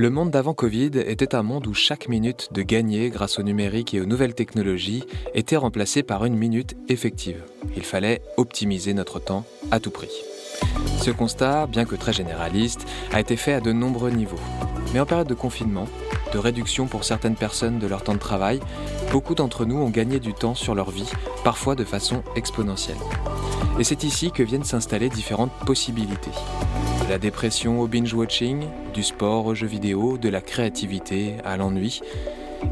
Le monde d'avant Covid était un monde où chaque minute de gagner grâce au numérique et aux nouvelles technologies était remplacée par une minute effective. Il fallait optimiser notre temps à tout prix. Ce constat, bien que très généraliste, a été fait à de nombreux niveaux. Mais en période de confinement, de réduction pour certaines personnes de leur temps de travail, beaucoup d'entre nous ont gagné du temps sur leur vie, parfois de façon exponentielle. Et c'est ici que viennent s'installer différentes possibilités. De la dépression au binge-watching, du sport aux jeux vidéo, de la créativité à l'ennui.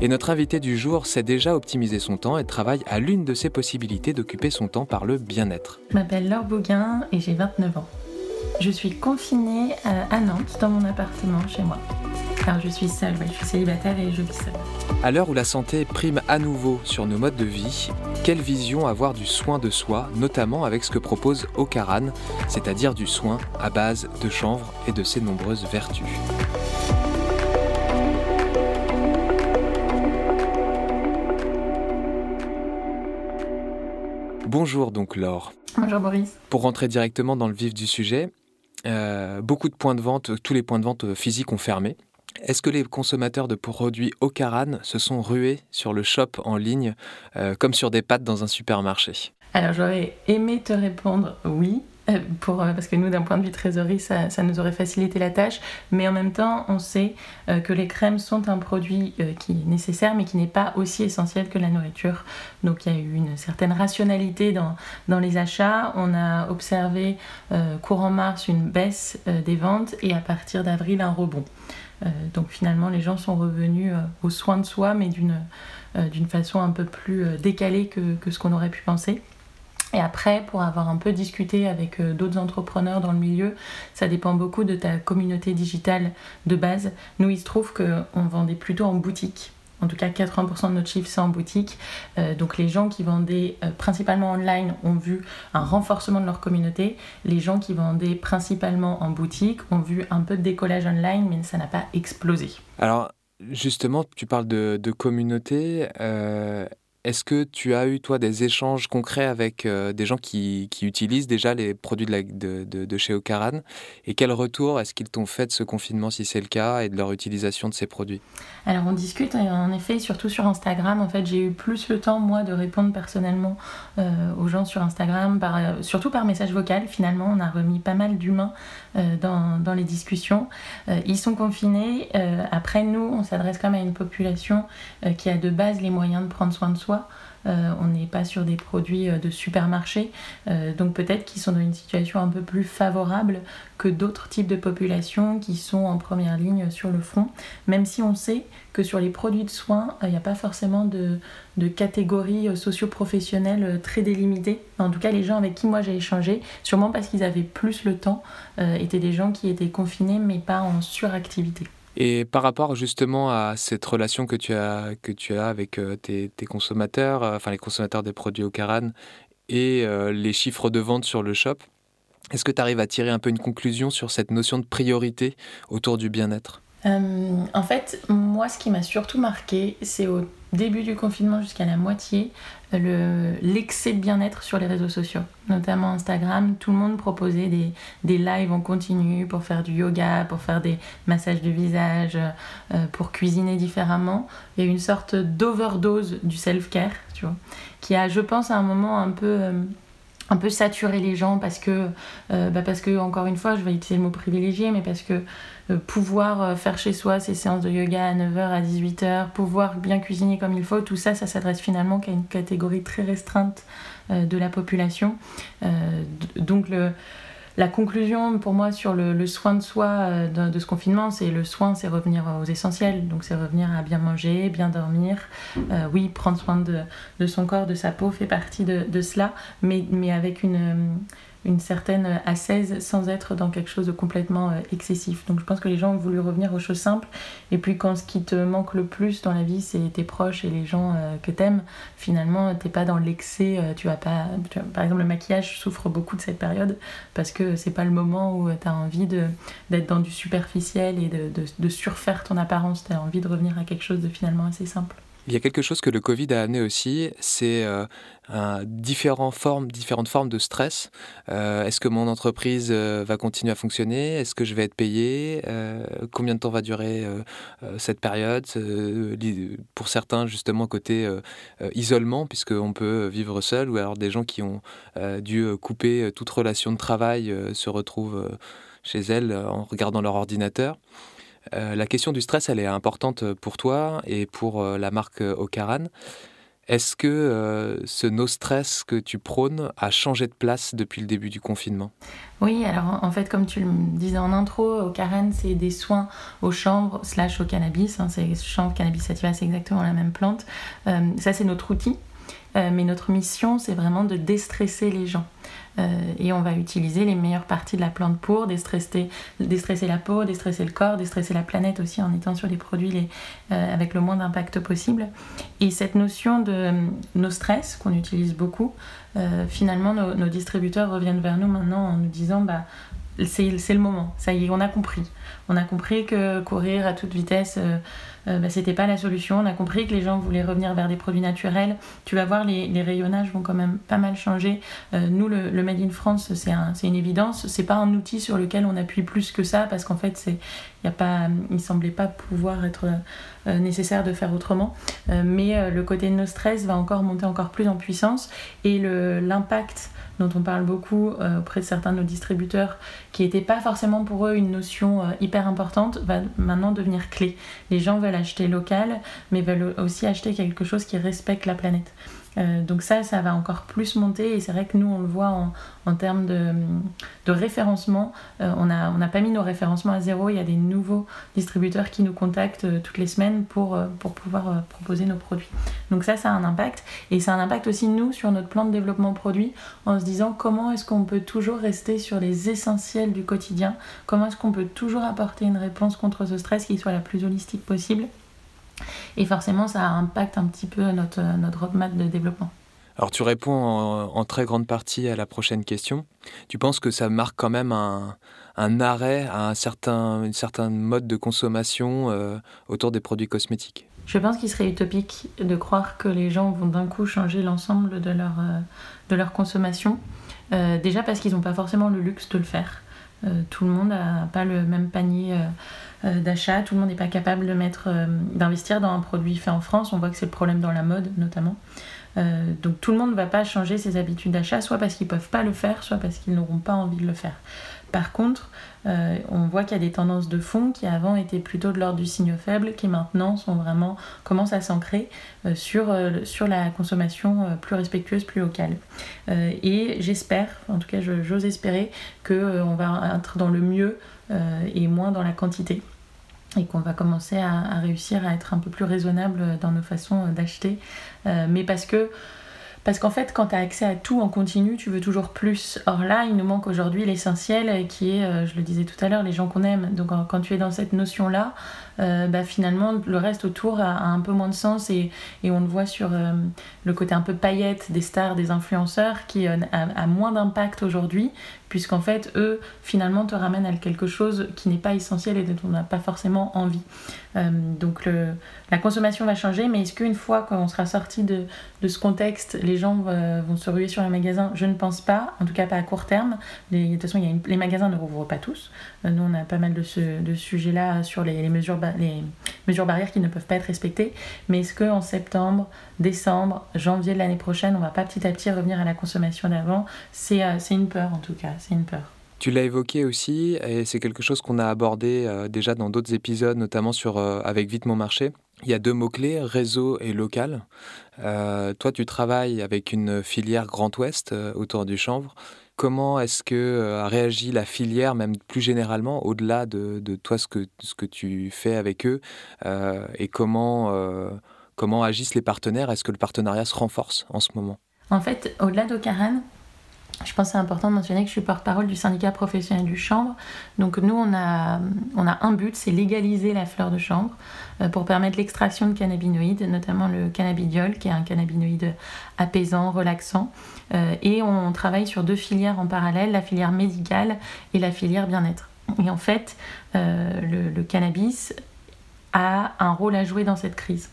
Et notre invité du jour sait déjà optimiser son temps et travaille à l'une de ces possibilités d'occuper son temps par le bien-être. Je m'appelle Laure Bauguin et j'ai 29 ans. Je suis confinée à Nantes dans mon appartement chez moi. Alors je suis seule, je suis célibataire et je vis seule. À l'heure où la santé prime à nouveau sur nos modes de vie, quelle vision avoir du soin de soi, notamment avec ce que propose Ocaran, c'est-à-dire du soin à base de chanvre et de ses nombreuses vertus Bonjour donc Laure. Bonjour Boris. Pour rentrer directement dans le vif du sujet, euh, beaucoup de points de vente, tous les points de vente physiques ont fermé. Est-ce que les consommateurs de produits Ocaran se sont rués sur le shop en ligne euh, comme sur des pattes dans un supermarché? Alors j'aurais aimé te répondre oui, euh, parce que nous, d'un point de vue trésorerie, ça, nous aurait facilité la tâche. Mais en même temps, on sait que les crèmes sont un produit qui est nécessaire, mais qui n'est pas aussi essentiel que la nourriture. Donc il y a eu une certaine rationalité dans, les achats. On a observé courant mars une baisse des ventes et à partir d'avril un rebond. Euh, donc finalement, les gens sont revenus euh, aux soins de soi, mais d'une euh, façon un peu plus décalée que ce qu'on aurait pu penser. Et après, pour avoir un peu discuté avec d'autres entrepreneurs dans le milieu, ça dépend beaucoup de ta communauté digitale de base. Nous, il se trouve qu'on vendait plutôt en boutique en tout cas 80% de notre chiffre c'est en boutique. Euh, donc les gens qui vendaient euh, principalement online ont vu un renforcement de leur communauté. Les gens qui vendaient principalement en boutique ont vu un peu de décollage online, mais ça n'a pas explosé. Alors justement, tu parles de, communauté. Euh, est-ce que tu as eu, toi, des échanges concrets avec euh, des gens qui, utilisent déjà les produits de, chez Ocaran Et quel retour est-ce qu'ils t'ont fait de ce confinement, si c'est le cas, et de leur utilisation de ces produits? Alors, on discute, en effet, surtout sur Instagram. En fait, j'ai eu plus le temps, moi, de répondre personnellement euh, aux gens sur Instagram, euh, surtout par message vocal. Finalement, on a remis pas mal d'humains dans, les discussions. ils sont confinés. après, nous, on s'adresse quand même à une population qui a de base les moyens de prendre soin de soi euh, on n'est pas sur des produits euh, de supermarché, euh, donc peut-être qu'ils sont dans une situation un peu plus favorable que d'autres types de populations qui sont en première ligne sur le front, même si on sait que sur les produits de soins, il n'y a pas forcément de, de catégories socio-professionnelles très délimitées. En tout cas, les gens avec qui moi j'ai échangé, sûrement parce qu'ils avaient plus le temps, étaient des gens qui étaient confinés mais pas en suractivité. Et par rapport justement à cette relation que tu as, que tu as avec euh, tes, consommateurs, euh, enfin les consommateurs des produits Ocaran et euh, les chiffres de vente sur le shop, est-ce que tu arrives à tirer un peu une conclusion sur cette notion de priorité autour du bien-être? En fait, moi, ce qui m'a surtout marqué, c'est au début du confinement jusqu'à la moitié, l'excès de bien-être sur les réseaux sociaux, notamment Instagram. Tout le monde proposait des, des, lives en continu pour faire du yoga, pour faire des massages de visage, euh, pour cuisiner différemment. Il y a une sorte d'overdose du self-care, tu vois, qui a, je pense, à un moment un peu... Euh, un peu saturé les gens parce que, euh, bah parce que, encore une fois, je vais utiliser le mot privilégié, mais parce que euh, pouvoir euh, faire chez soi ces séances de yoga à 9h, à 18h, pouvoir bien cuisiner comme il faut, tout ça, ça s'adresse finalement qu'à une catégorie très restreinte euh, de la population. donc le, la conclusion pour moi sur le, soin de soi de, ce confinement, c'est le soin, c'est revenir aux essentiels. Donc c'est revenir à bien manger, bien dormir. oui, prendre soin de, son corps, de sa peau fait partie de, cela, mais avec une une certaine assaise sans être dans quelque chose de complètement euh, excessif. Donc je pense que les gens ont voulu revenir aux choses simples. Et puis quand ce qui te manque le plus dans la vie, c'est tes proches et les gens euh, que t'aimes, finalement, t'es pas dans l'excès. Euh, tu vas pas. par exemple, le maquillage souffre beaucoup de cette période parce que c'est pas le moment où tu as envie d'être dans du superficiel et de, de, de surfaire ton apparence. Tu as envie de revenir à quelque chose de finalement assez simple. Il y a quelque chose que le Covid a amené aussi, c'est euh, différentes, formes, différentes formes de stress. Euh, est-ce que mon entreprise euh, va continuer à fonctionner? Est-ce que je vais être payé? Combien de temps va durer cette période? Pour certains, justement, côté isolement, puisqu'on peut vivre seul, ou alors des gens qui ont dû couper toute relation de travail se retrouvent chez elles en regardant leur ordinateur. Euh, la question du stress, elle est importante pour toi et pour euh, la marque euh, Ocaran. Est-ce que ce no stress que tu prônes a changé de place depuis le début du confinement? Oui, alors en fait, comme tu le disais en intro, Ocaran, c'est des soins aux chambres slash au cannabis. Hein, c'est chanvre, cannabis sativa, c'est exactement la même plante. ça, c'est notre outil. mais notre mission, c'est vraiment de déstresser les gens. Euh, et on va utiliser les meilleures parties de la plante pour déstresser, déstresser la peau, déstresser le corps, déstresser la planète aussi en étant sur des produits euh, avec le moins d'impact possible. Et cette notion de euh, nos stress qu'on utilise beaucoup, finalement nos, distributeurs reviennent vers nous maintenant en nous disant bah, c'est le moment, ça y est, on a compris. On a compris que courir à toute vitesse, euh, bah, c'était pas la solution. On a compris que les gens voulaient revenir vers des produits naturels. Tu vas voir, les, rayonnages vont quand même pas mal changer. Euh, nous, le, Made in France, c'est une évidence. C'est pas un outil sur lequel on appuie plus que ça parce qu'en fait, c'est y il semblait pas pouvoir être euh, nécessaire de faire autrement. mais le côté de nos stress va encore monter encore plus en puissance et l'impact dont on parle beaucoup euh, auprès de certains de nos distributeurs, qui n'était pas forcément pour eux une notion euh, hyper importante, va maintenant devenir clé. Les gens veulent acheter local, mais veulent aussi acheter quelque chose qui respecte la planète. Euh, donc ça, ça va encore plus monter et c'est vrai que nous, on le voit en, termes de, référencement. Euh, on n'a pas mis nos référencements à zéro. Il y a des nouveaux distributeurs qui nous contactent euh, toutes les semaines pour, pour pouvoir proposer nos produits. Donc ça, ça a un impact. Et ça a un impact aussi, nous, sur notre plan de développement produit, en se disant comment est-ce qu'on peut toujours rester sur les essentiels du quotidien, comment est-ce qu'on peut toujours apporter une réponse contre ce stress qui soit la plus holistique possible? Et forcément, ça impacte un petit peu notre, notre roadmap de développement. Alors tu réponds en, très grande partie à la prochaine question. Tu penses que ça marque quand même un, un arrêt à un certain, une certaine mode de consommation euh, autour des produits cosmétiques? Je pense qu'il serait utopique de croire que les gens vont d'un coup changer l'ensemble de leur, euh, de leur consommation. Euh, déjà parce qu'ils n'ont pas forcément le luxe de le faire. Tout le monde n'a pas le même panier euh, d'achat. Tout le monde n'est pas capable euh, d'investir dans un produit fait en France. On voit que c'est le problème dans la mode notamment. Euh, donc tout le monde ne va pas changer ses habitudes d'achat, soit parce qu'ils ne peuvent pas le faire, soit parce qu'ils n'auront pas envie de le faire. Par contre, on voit qu'il y a des tendances de fond qui avant étaient plutôt de l'ordre du signe faible, qui maintenant commencent à s'ancrer sur, sur la consommation plus respectueuse, plus locale. et j'espère, en tout cas j'ose espérer, qu'on va être dans le mieux euh, et moins dans la quantité et qu'on va commencer à, réussir à être un peu plus raisonnable dans nos façons d'acheter. Euh, mais parce que parce qu'en fait, quand tu as accès à tout en continu, tu veux toujours plus. Or là, il nous manque aujourd'hui l'essentiel qui est, euh, je le disais tout à l'heure, les gens qu'on aime. Donc quand tu es dans cette notion-là, euh, bah, finalement, le reste autour a, un peu moins de sens et, on le voit sur euh, le côté un peu paillette des stars, des influenceurs qui a, a, moins d'impact aujourd'hui, puisqu'en fait, eux, finalement, te ramènent à quelque chose qui n'est pas essentiel et dont on n'a pas forcément envie. donc le, la consommation va changer, mais est-ce qu'une fois qu'on sera sorti de, ce contexte, les gens vont se ruer sur les magasins? Je ne pense pas, en tout cas pas à court terme. de toute façon, les magasins ne rouvrent pas tous. nous, on a pas mal de sujets-là sur les, les mesures les mesures barrières qui ne peuvent pas être respectées. Mais est-ce qu'en septembre, décembre, janvier de l'année prochaine, on va pas petit à petit revenir à la consommation d'avant? Euh, C'est une peur en tout cas, c'est une peur. Tu l'as évoqué aussi, et c'est quelque chose qu'on a abordé euh, déjà dans d'autres épisodes, notamment sur, euh, avec Vite Mon Marché. Il y a deux mots-clés, réseau et local. toi, tu travailles avec une filière Grand Ouest autour du chanvre. Comment est-ce que euh, a réagi la filière, même plus généralement, au-delà de, toi, ce que, ce que tu fais avec eux euh, Et comment, euh, comment agissent les partenaires? Est-ce que le partenariat se renforce en ce moment? En fait, au-delà d'Ocaran, je pense que c'est important de mentionner que je suis porte-parole du syndicat professionnel du chanvre. Donc nous, on a, on a un but, c'est légaliser la fleur de chanvre euh, pour permettre l'extraction de cannabinoïdes, notamment le cannabidiol, qui est un cannabinoïde apaisant, relaxant. Euh, et on travaille sur deux filières en parallèle, la filière médicale et la filière bien-être. Et en fait, euh, le, le cannabis a un rôle à jouer dans cette crise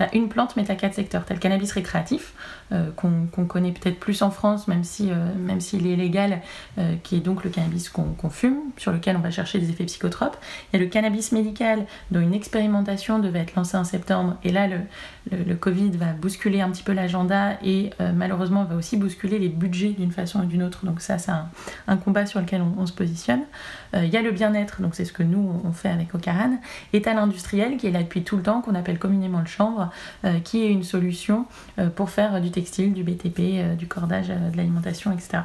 tu as une plante, mais tu as quatre secteurs. Tu as le cannabis récréatif, euh, qu'on connaît peut-être plus en France, même si euh, même s'il est légal, euh, qui est donc le cannabis qu'on fume, sur lequel on va chercher des effets psychotropes. Il y a le cannabis médical, dont une expérimentation devait être lancée en septembre, et là, le, le, Covid va bousculer un petit peu l'agenda et malheureusement va aussi bousculer les budgets d'une façon ou d'une autre. Donc ça, c'est un, combat sur lequel on, se positionne. Il y a le bien-être, donc c'est ce que nous, on fait avec Ocaran, et à l'industriel, qui est là depuis tout le temps, qu'on appelle communément le chanvre, qui est une solution pour faire du du BTP, euh, du cordage, euh, de l'alimentation, etc.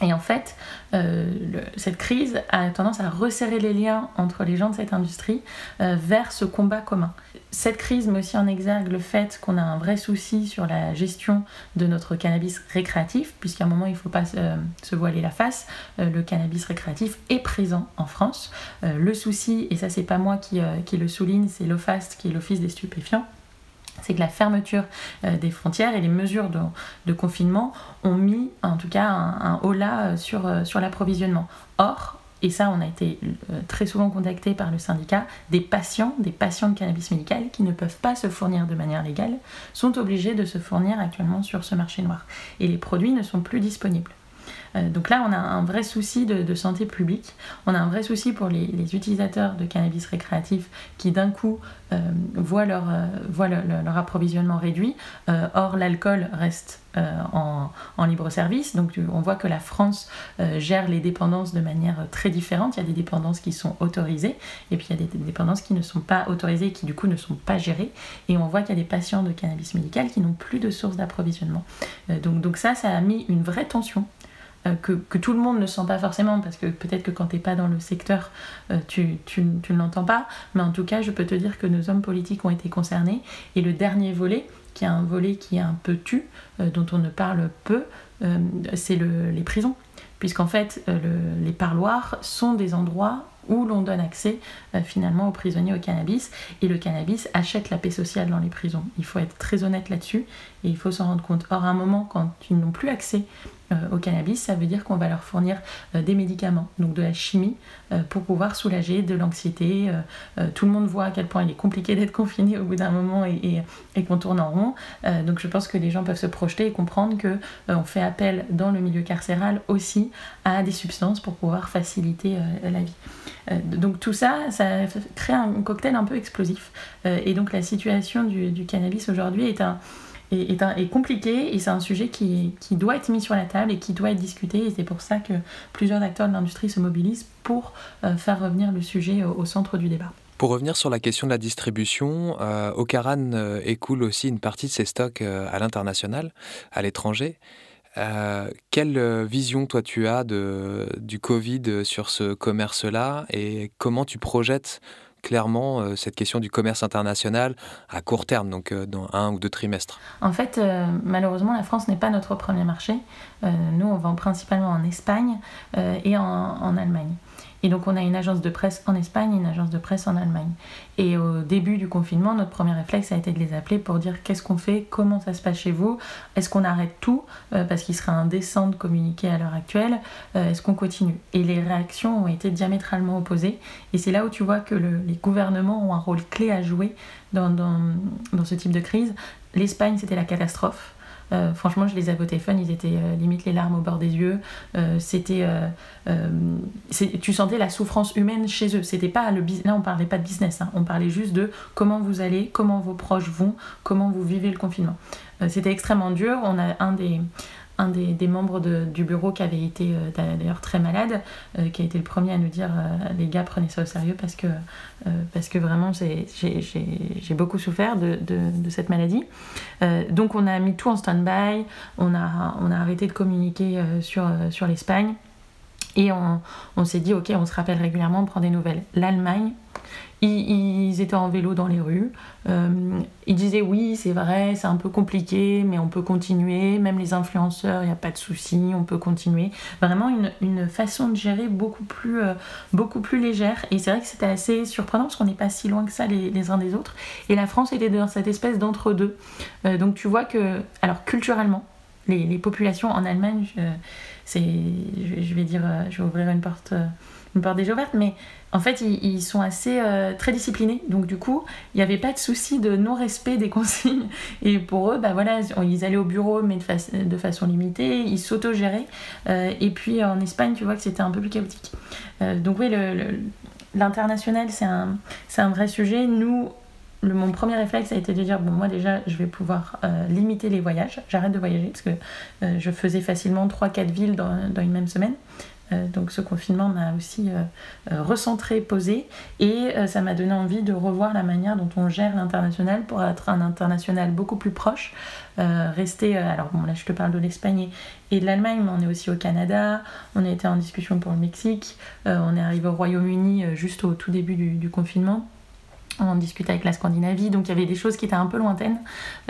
Et en fait, euh, cette crise a tendance à resserrer les liens entre les gens de cette industrie vers ce combat commun. Cette crise met aussi en exergue le fait qu'on a un vrai souci sur la gestion de notre cannabis récréatif, puisqu'à un moment il ne faut pas se voiler la face, le cannabis récréatif est présent en France. le souci, et ça c'est pas moi qui le souligne, c'est l'OFAST qui est l'Office des stupéfiants, c'est que la fermeture euh, des frontières et les mesures de, confinement ont mis en tout cas un, haut là euh, sur, euh, sur l'approvisionnement. Or, et ça on a été très souvent contacté par le syndicat, des patients, des patients de cannabis médical qui ne peuvent pas se fournir de manière légale, sont obligés de se fournir actuellement sur ce marché noir. Et les produits ne sont plus disponibles. Euh, donc là, on a un vrai souci de, santé publique. On a un vrai souci pour les, utilisateurs de cannabis récréatif qui d'un coup euh, voient, leur, euh, leur, approvisionnement réduit. or, l'alcool reste en, libre service. Donc on voit que la France gère les dépendances de manière très différente. Il y a des dépendances qui sont autorisées et puis il y a des dépendances qui ne sont pas autorisées et qui du coup ne sont pas gérées. Et on voit qu'il y a des patients de cannabis médical qui n'ont plus de source d'approvisionnement. donc, donc ça, ça a mis une vraie tension euh, que, tout le monde ne sent pas forcément, parce que peut-être que quand tu n'es pas dans le secteur, euh, tu, ne l'entends pas, mais en tout cas, je peux te dire que nos hommes politiques ont été concernés. Et le dernier volet, qui est un volet qui est un peu tu, euh, dont on ne parle peu, c'est le, les prisons. Puisqu'en fait, les parloirs sont des endroits où l'on donne accès finalement aux prisonniers au cannabis. Et le cannabis achète la paix sociale dans les prisons. Il faut être très honnête là-dessus et il faut s'en rendre compte. Or, un moment, quand ils n'ont plus accès au cannabis, ça veut dire qu'on va leur fournir euh, des médicaments, donc de la chimie, euh, pour pouvoir soulager de l'anxiété. tout le monde voit à quel point il est compliqué d'être confiné au bout d'un moment et, qu'on tourne en rond. donc je pense que les gens peuvent se projeter et comprendre que on fait appel dans le milieu carcéral aussi à des substances pour pouvoir faciliter la vie. donc tout ça, ça crée un cocktail un peu explosif. et donc la situation du cannabis aujourd'hui est un est, compliqué et c'est un sujet qui, qui, doit être mis sur la table et qui doit être discuté et c'est pour ça que plusieurs acteurs de l'industrie se mobilisent pour euh, faire revenir le sujet au, centre du débat. Pour revenir sur la question de la distribution, euh, Ocaran euh, écoule aussi une partie de ses stocks euh, à l'international, à l'étranger. quelle vision toi tu as de, du Covid sur ce commerce-là et comment tu projettes clairement euh, cette question du commerce international à court terme, donc euh, dans un ou deux trimestres En fait, euh, malheureusement, la France n'est pas notre premier marché. nous, on vend principalement en Espagne et en Allemagne. Et donc on a une agence de presse en Espagne une agence de presse en Allemagne. Et au début du confinement, notre premier réflexe a été de les appeler pour dire qu'est-ce qu'on fait, comment ça se passe chez vous, est-ce qu'on arrête tout, euh, parce qu'il serait indécent de communiquer à l'heure actuelle, euh, est-ce qu'on continue? Et les réactions ont été diamétralement opposées. Et c'est là où tu vois que les gouvernements ont un rôle clé à jouer dans ce type de crise. L'Espagne, c'était la catastrophe. Euh, franchement, je les avais au téléphone, ils étaient euh, limite les larmes au bord des yeux. Euh, c'était, tu sentais la souffrance humaine chez eux. C'était pas le là, on parlait pas de business, hein. on parlait juste de comment vous allez, comment vos proches vont, comment vous vivez le confinement. c'était extrêmement dur. On a un des un des, membres du bureau qui avait été euh, d'ailleurs très malade, euh, qui a été le premier à nous dire euh, les gars prenez ça au sérieux parce que, vraiment j'ai beaucoup souffert de, cette maladie. donc on a mis tout en stand-by, on a, arrêté de communiquer sur l'Espagne et on, on s'est dit ok on se rappelle régulièrement, on prend des nouvelles. L'Allemagne, ils, étaient en vélo dans les rues. Euh, ils disaient oui, c'est vrai, c'est un peu compliqué, mais on peut continuer. Même les influenceurs, il n'y a pas de souci, on peut continuer. Vraiment une, une façon de gérer beaucoup plus, euh, beaucoup plus légère. Et c'est vrai que c'était assez surprenant parce qu'on n'est pas si loin que ça les, les, uns des autres. Et la France était dans cette espèce d'entre-deux. Euh, donc tu vois que, alors culturellement, les, les populations en Allemagne c'est, je vais dire, je vais ouvrir une porte, une porte déjà ouverte, mais en fait, ils, sont assez très disciplinés. Donc, du coup, il n'y avait pas de souci de non-respect des consignes. Et pour eux, bah voilà, ils allaient au bureau, mais de, de façon limitée. Ils s'auto-géraient. et puis, en Espagne, tu vois que c'était un peu plus chaotique. donc, oui, l'international, c'est un, un vrai sujet. Nous, mon premier réflexe a été de dire bon moi déjà je vais pouvoir euh, limiter les voyages. J'arrête de voyager parce que euh, je faisais facilement 3-4 villes dans, une même semaine. Euh, donc ce confinement m'a aussi recentré, posé et ça m'a donné envie de revoir la manière dont on gère l'international pour être un international beaucoup plus proche. rester, alors bon là je te parle de l'Espagne et de l'Allemagne, mais on est aussi au Canada, on a été en discussion pour le Mexique, on est arrivé au Royaume-Uni juste au tout début du confinement on discutait avec la Scandinavie, donc il y avait des choses qui étaient un peu lointaines.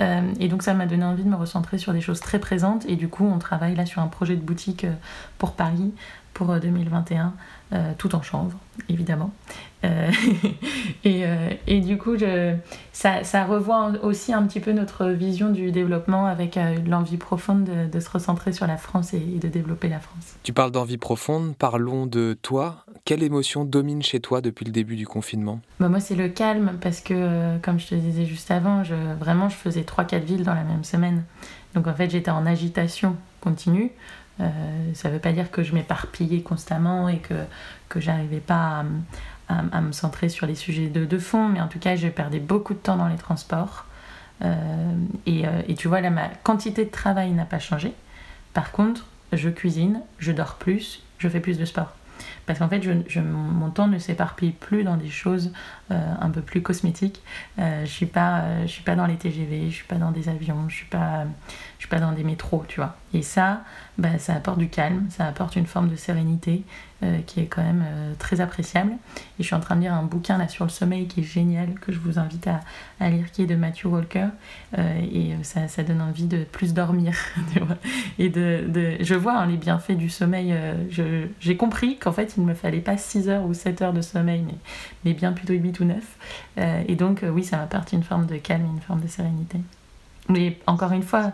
Euh, et donc ça m'a donné envie de me recentrer sur des choses très présentes. Et du coup, on travaille là sur un projet de boutique euh, pour Paris pour 2021, euh, tout en chanvre, évidemment. et, et, du coup, je, ça, ça, revoit aussi un petit peu notre vision du développement avec l'envie profonde de, se recentrer sur la France et, de développer la France. Tu parles d'envie profonde, parlons de toi. Quelle émotion domine chez toi depuis le début du confinement? Bah Moi, c'est le calme parce que, comme je te disais juste avant, je, vraiment, je faisais 3-4 villes dans la même semaine. Donc, en fait, j'étais en agitation continue. Euh, ça ne veut pas dire que je m'éparpillais constamment et que, que j'arrivais pas à, me centrer sur les sujets de, fond, mais en tout cas, je perdais beaucoup de temps dans les transports. Euh, et, euh, et, tu vois, là, ma quantité de travail n'a pas changé. Par contre, je cuisine, je dors plus, je fais plus de sport. Parce qu'en fait, je, mon temps ne s'éparpille plus dans des choses un peu plus cosmétiques. Je ne suis, pas, suis pas dans les TGV, je ne suis pas dans des avions, je ne suis, pas, suis pas dans des métros, tu vois. Et ça, bah, ça apporte du calme, ça apporte une forme de sérénité qui est quand même très appréciable. Et je suis en train de lire un bouquin là sur le sommeil qui est génial, que je vous invite à, lire, qui est de Matthew Walker. et ça, ça, donne envie de plus dormir. et de, je vois hein, les bienfaits du sommeil. J'ai compris qu'en fait, il ne me fallait pas 6 heures ou 7 heures de sommeil, mais, bien plutôt 8 ou 9. Euh, et donc, euh, oui, ça m'apporte une forme de calme, une forme de sérénité. Mais encore une fois,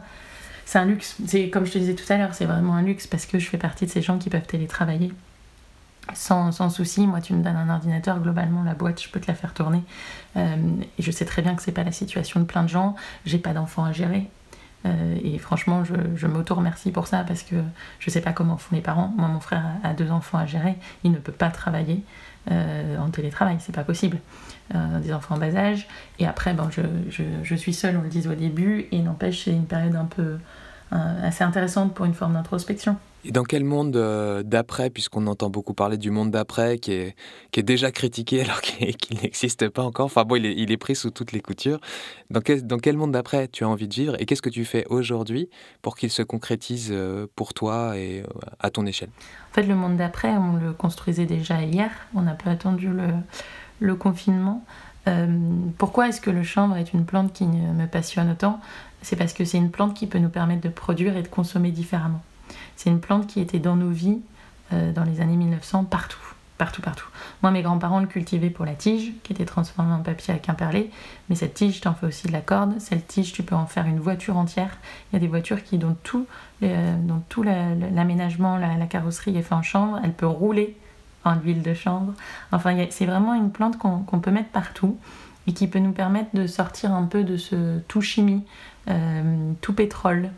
c'est un luxe. Comme je te disais tout à l'heure, c'est vraiment un luxe parce que je fais partie de ces gens qui peuvent télétravailler sans, sans souci. Moi, tu me donnes un ordinateur, globalement, la boîte, je peux te la faire tourner. Euh, et je sais très bien que c'est pas la situation de plein de gens. J'ai pas d'enfants à gérer. Euh, et franchement, je, m'auto-remercie pour ça parce que je sais pas comment font les parents. Moi, mon frère a, deux enfants à gérer, il ne peut pas travailler euh, en télétravail, c'est pas possible. Euh, des enfants en bas âge. Et après, je suis seule, on le disait au début, et n'empêche, c'est une période un peu assez intéressante pour une forme d'introspection. Et dans quel monde euh, d'après, puisqu'on entend beaucoup parler du monde d'après, qui est, qui est déjà critiqué alors qu'il n'existe pas encore, enfin bon, il est, il est, pris sous toutes les coutures, dans quel, dans quel monde d'après tu as envie de vivre et qu'est-ce que tu fais aujourd'hui pour qu'il se concrétise euh, pour toi et euh, à ton échelle? En fait, le monde d'après, on le construisait déjà hier, on n'a pas attendu le, le confinement. Pourquoi est-ce que le chanvre est une plante qui me passionne autant? C'est parce que c'est une plante qui peut nous permettre de produire et de consommer différemment. C'est une plante qui était dans nos vies euh, dans les années 1900 partout. Partout, partout. Moi, mes grands-parents le cultivaient pour la tige, qui était transformée en papier avec un perlé. Mais cette tige, tu en fais aussi de la corde. Cette tige, tu peux en faire une voiture entière. Il y a des voitures qui, dont tout, euh, l'aménagement, la, carrosserie est fait en chanvre. Elle peut rouler en huile de chanvre. Enfin, c'est vraiment une plante qu'on peut mettre partout et qui peut nous permettre de sortir un peu de ce tout chimie, euh, tout pétrole,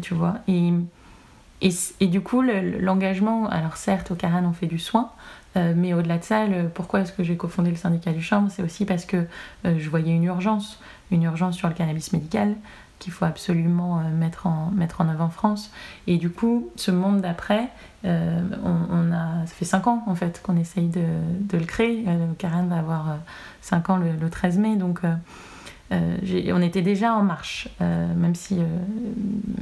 tu vois. Et du coup, l'engagement, alors certes, au Caran, on fait du soin, euh, mais au-delà de ça, pourquoi est-ce que j'ai cofondé le syndicat du chambre C'est aussi parce que euh, je voyais une urgence, une urgence sur le cannabis médical qu'il faut absolument euh, mettre, en, mettre en œuvre en France. Et du coup, ce monde d'après, on, a, ça fait 5 ans en fait qu'on essaye de, de, le créer. le Caran va avoir 5 ans le, le 13 mai, donc euh, on était déjà en marche, euh, même si, euh,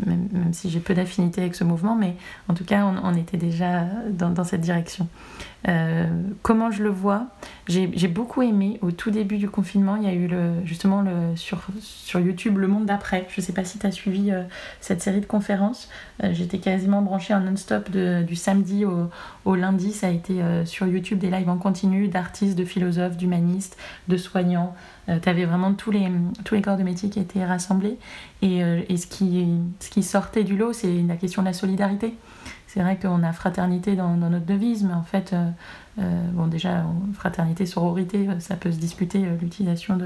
même, si j'ai peu d'affinité avec ce mouvement, mais en tout cas, on, était déjà dans, cette direction. Comment je le vois? J'ai beaucoup aimé au tout début du confinement, il y a eu justement sur, YouTube Le Monde d'après. Je ne sais pas si tu as suivi cette série de conférences. J'étais quasiment branchée en non-stop du samedi au, lundi. Ça a été sur YouTube des lives en continu d'artistes, de philosophes, d'humanistes, de soignants. tu avais vraiment tous les tous les corps de métier qui étaient rassemblés. Et, euh, ce qui sortait du lot, c'est la question de la solidarité. C'est vrai qu'on a fraternité dans, notre devise, mais en fait, euh, bon, déjà, fraternité, sororité, ça peut se discuter l'utilisation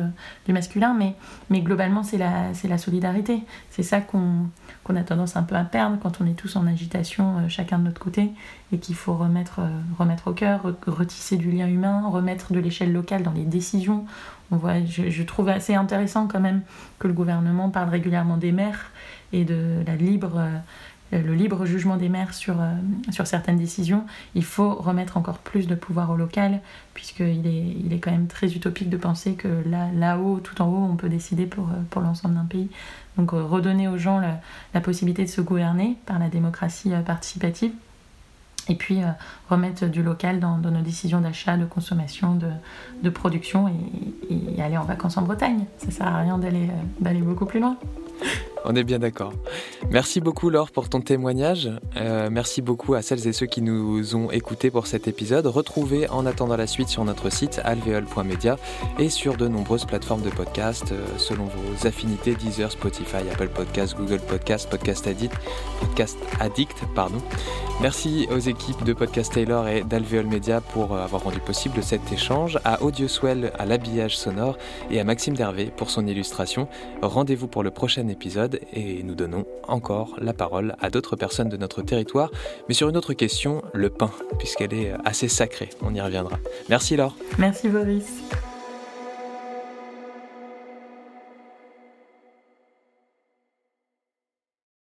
du masculin, mais, mais globalement, c'est la, la solidarité. C'est ça qu'on a tendance un peu à perdre quand on est tous en agitation, chacun de notre côté, et qu'il faut remettre, remettre au cœur, retisser du lien humain, remettre de l'échelle locale dans les décisions. On voit, je, je, trouve assez intéressant quand même que le gouvernement parle régulièrement des maires et de la libre euh, le libre jugement des maires sur, euh, sur certaines décisions, il faut remettre encore plus de pouvoir au local, puisqu'il est, il est quand même très utopique de penser que là, là-haut, tout en haut, on peut décider pour, euh, l'ensemble d'un pays. Donc redonner aux gens la, possibilité de se gouverner par la démocratie participative, et puis remettre du local dans, nos décisions d'achat, de consommation, de, production, et, aller en vacances en Bretagne. Ça sert à rien d'aller beaucoup plus loin. On est bien d'accord. Merci beaucoup Laure pour ton témoignage. Euh, merci beaucoup à celles et ceux qui nous ont écoutés pour cet épisode. Retrouvez en attendant la suite sur notre site alveol.media et sur de nombreuses plateformes de podcast euh, selon vos affinités Deezer, Spotify, Apple Podcast, Google Podcast, Podcast Addict, Podcast Addict, pardon. Merci aux équipes de Podcast Taylor et d'Alveol Media pour avoir rendu possible cet échange, à Audioswell à l'habillage sonore et à Maxime Dervé pour son illustration. Rendez-vous pour le prochain et nous donnons encore la parole à d'autres personnes de notre territoire, mais sur une autre question, le pain, puisqu'elle est assez sacrée. On y reviendra. Merci Laure. Merci Boris.